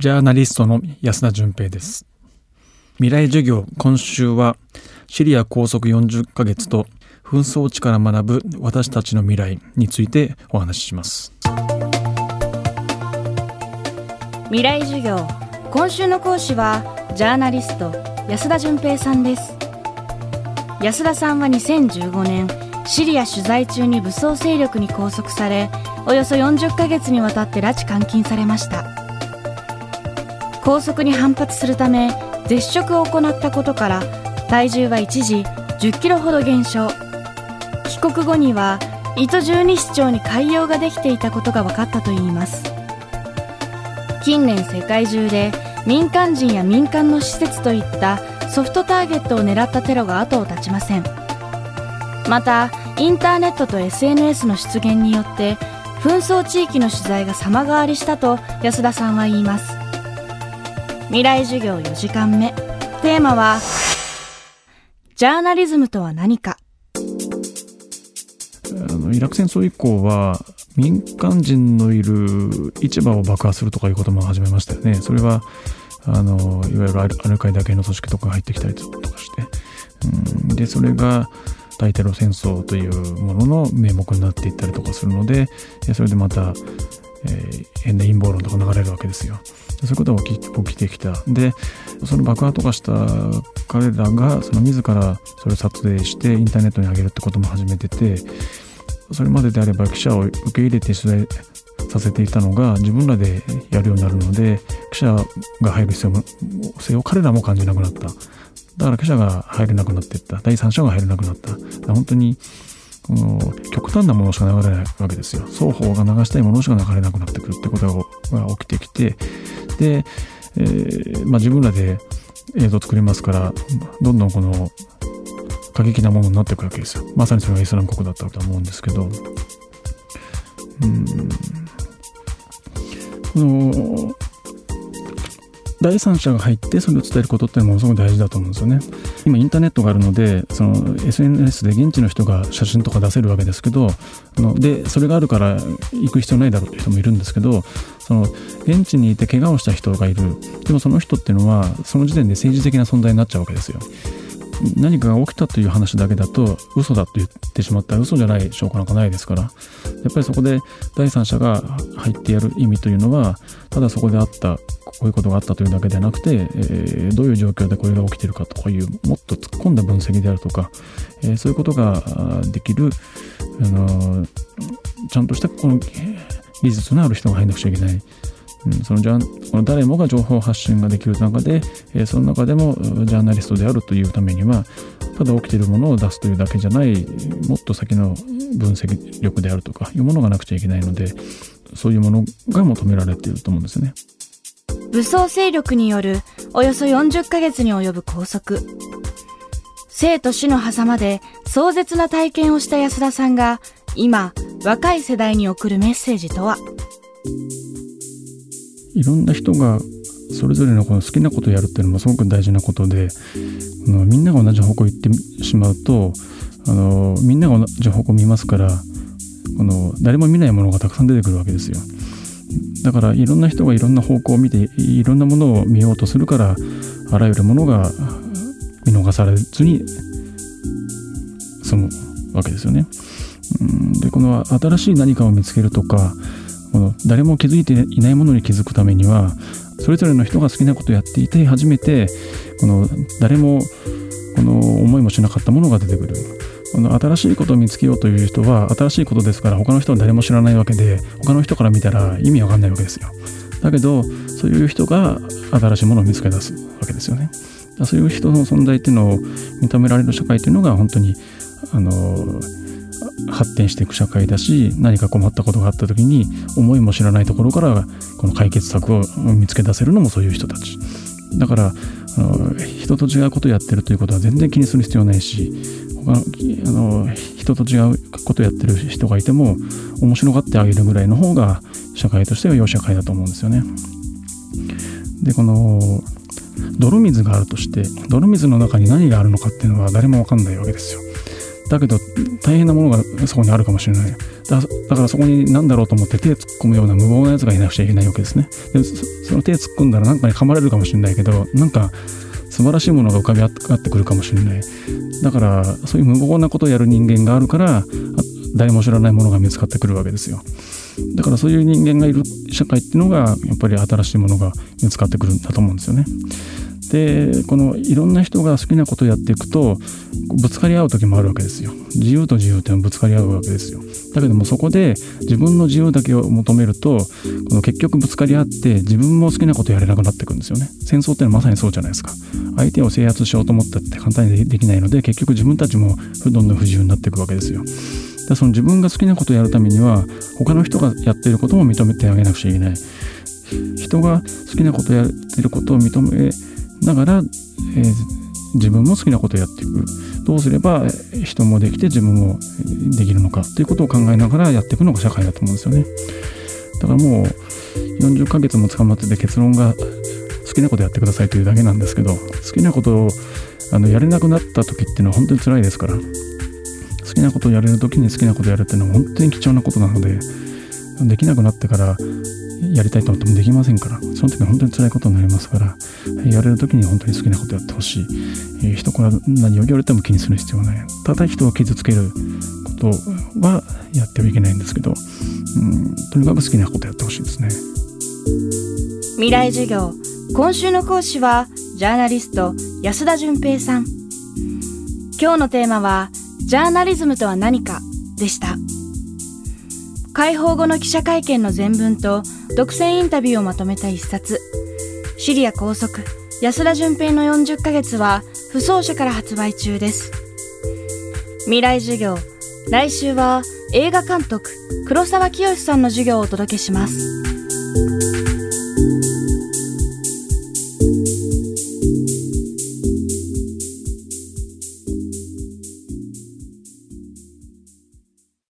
ジャーナリストの安田純平です。未来授業今週はシリア拘束40ヶ月と紛争地から学ぶ私たちの未来についてお話しします。未来授業今週の講師はジャーナリスト安田純平さんです。安田さんは2015年シリア取材中に武装勢力に拘束されおよそ40ヶ月にわたって拉致監禁されました拘束に反発するため絶食を行ったことから体重は一時10キロほど減少。帰国後には糸十二指腸に潰瘍ができていたことが分かったといいます。近年世界中で民間人や民間の施設といったソフトターゲットを狙ったテロが後を絶ちません。またインターネットと SNS の出現によって紛争地域の取材が様変わりしたと安田さんは言います。未来授業4時間目。テーマはジャーナリズムとは何か。あのイラク戦争以降は民間人のいる市場を爆破するとかいうことも始めましたよね。それはあのいわゆるアルカイダ系の組織とか入ってきたりとかして、うん、でそれが大テロ戦争というものの名目になっていったりとかするのでそれでまた、えー、変な陰謀論とか流れるわけですよ。そういうことが起きてきた。で、その爆破とかした彼らが、その自らそれを撮影してインターネットに上げるってことも始めてて、それまでであれば記者を受け入れて取材させていたのが自分らでやるようになるので、記者が入る必要性を彼らも感じなくなった。だから記者が入れなくなっていった。第三者が入れなくなった。本当にこの極端なものしか流れないわけですよ。双方が流したいものしか流れなくなってくるってことが起きてきて、で、えー、まあ、自分らで映像作りますから、どんどんこの過激なものになっていくわけですよ。まさにそれがイスラム国だったと思うんですけど、うん、この第三者が入ってそれを伝えることってものすごく大事だと思うんですよね。今インターネットがあるのでその SNS で現地の人が写真とか出せるわけですけどでそれがあるから行く必要ないだろうという人もいるんですけどその現地にいて怪我をした人がいるでもその人っていうのはその時点で政治的な存在になっちゃうわけですよ。何かが起きたという話だけだと嘘だと言ってしまったら嘘じゃない証拠なんかないですからやっぱりそこで第三者が入ってやる意味というのはただそこであったこういうことがあったというだけでなくて、えー、どういう状況でこれが起きてるかとかいうもっと突っ込んだ分析であるとか、えー、そういうことができる、あのちゃんとしたこの技術のある人が入んなくちゃいけない。うん、そのじゃこの誰もが情報発信ができる中で、え、その中でもジャーナリストであるというためにはただ起きているものを出すというだけじゃないもっと先の分析力であるとかいうものがなくちゃいけないのでそういうものが求められていると思うんですね。武装勢力によるおよそ40ヶ月に及ぶ拘束。生と死の狭間で壮絶な体験をした安田さんが今若い世代に送るメッセージとは？いろんな人がそれぞれのこの好きなことをやるっていうのもすごく大事なことであのみんなが同じ方向行ってしまうとあのみんなが同じ方向見ますからこの誰も見ないものがたくさん出てくるわけですよ。だからいろんな人がいろんな方向を見ていろんなものを見ようとするからあらゆるものが見逃されずに済むわけですよね。でこの新しい何かを見つけるとかこの誰も気づいていないものに気づくためにはそれぞれの人が好きなことをやっていて初めてこの誰もこの思いもしなかったものが出てくるこの新しいことを見つけようという人は新しいことですから他の人は誰も知らないわけで他の人から見たら意味わかんないわけですよ。だけどそういう人が新しいものを見つけ出すわけですよね。そういう人の存在っていうのを認められる社会っていうのが本当にあの発展していく社会だし何か困ったことがあった時に思いも知らないところからこの解決策を見つけ出せるのもそういう人たち。だからあの人と違うことをやってるということは全然気にする必要ないしあの人と違うことをやってる人がいても面白がってあげるぐらいの方が社会としては良い社会だと思うんですよね。でこの泥水があるとして泥水の中に何があるのかっていうのは誰も分かんないわけですよ。だけど大変なものがそこにあるかもしれないだからそこに何だろうと思って手を突っ込むような無謀なやつがいなくちゃいけないわけですねでその手を突っ込んだら何かに噛まれるかもしれないけどなんか素晴らしいものが浮かび上がってくるかもしれない。だからそういう無謀なことをやる人間があるから誰も知らないものが見つかってくるわけですよ。だからそういう人間がいる社会っていうのがやっぱり新しいものが見つかってくるんだと思うんですよね。でこのいろんな人が好きなことをやっていくとぶつかり合う時もあるわけですよ。自由と自由っていうのはぶつかり合うわけですよ。だけどもそこで自分の自由だけを求めるとこの結局ぶつかり合って自分も好きなことをやれなくなっていくんですよね。戦争っていうのはまさにそうじゃないですか。相手を制圧しようと思ったって簡単にできないので結局自分たちもどんどん不自由になっていくわけですよ。でその自分が好きなことをやるためには他の人がやっていることも認めてあげなくちゃいけない。人が好きなことをやっていることを認めながら、えー、自分も好きなことをやっていく。どうすれば人もできて自分もできるのかということを考えながらやっていくのが社会だと思うんですよね。だからもう40ヶ月も捕まってて結論が好きなことやってくださいというだけなんですけど好きなことをあのやれなくなった時っていうのは本当に辛いですから。好きなことをやれる時に好きなことをやるっていうのは本当に貴重なことなのでできなくなってからやりたいと思ってもできませんからその時は本当に辛いことになりますからやれる時に本当に好きなことやってほしい、えー、人から何を言われても気にする必要はない。ただ人を傷つけることはやってはいけないんですけど、うん、とにかく好きなことやってほしいですね。未来授業。今週の講師はジャーナリスト安田純平さん。今日のテーマはジャーナリズムとは何かでした。解放後の記者会見の全文と独占インタビューをまとめた一冊。シリア拘束。安田純平の40ヶ月は不走者から発売中です。未来授業。来週は映画監督黒沢清さんの授業をお届けします。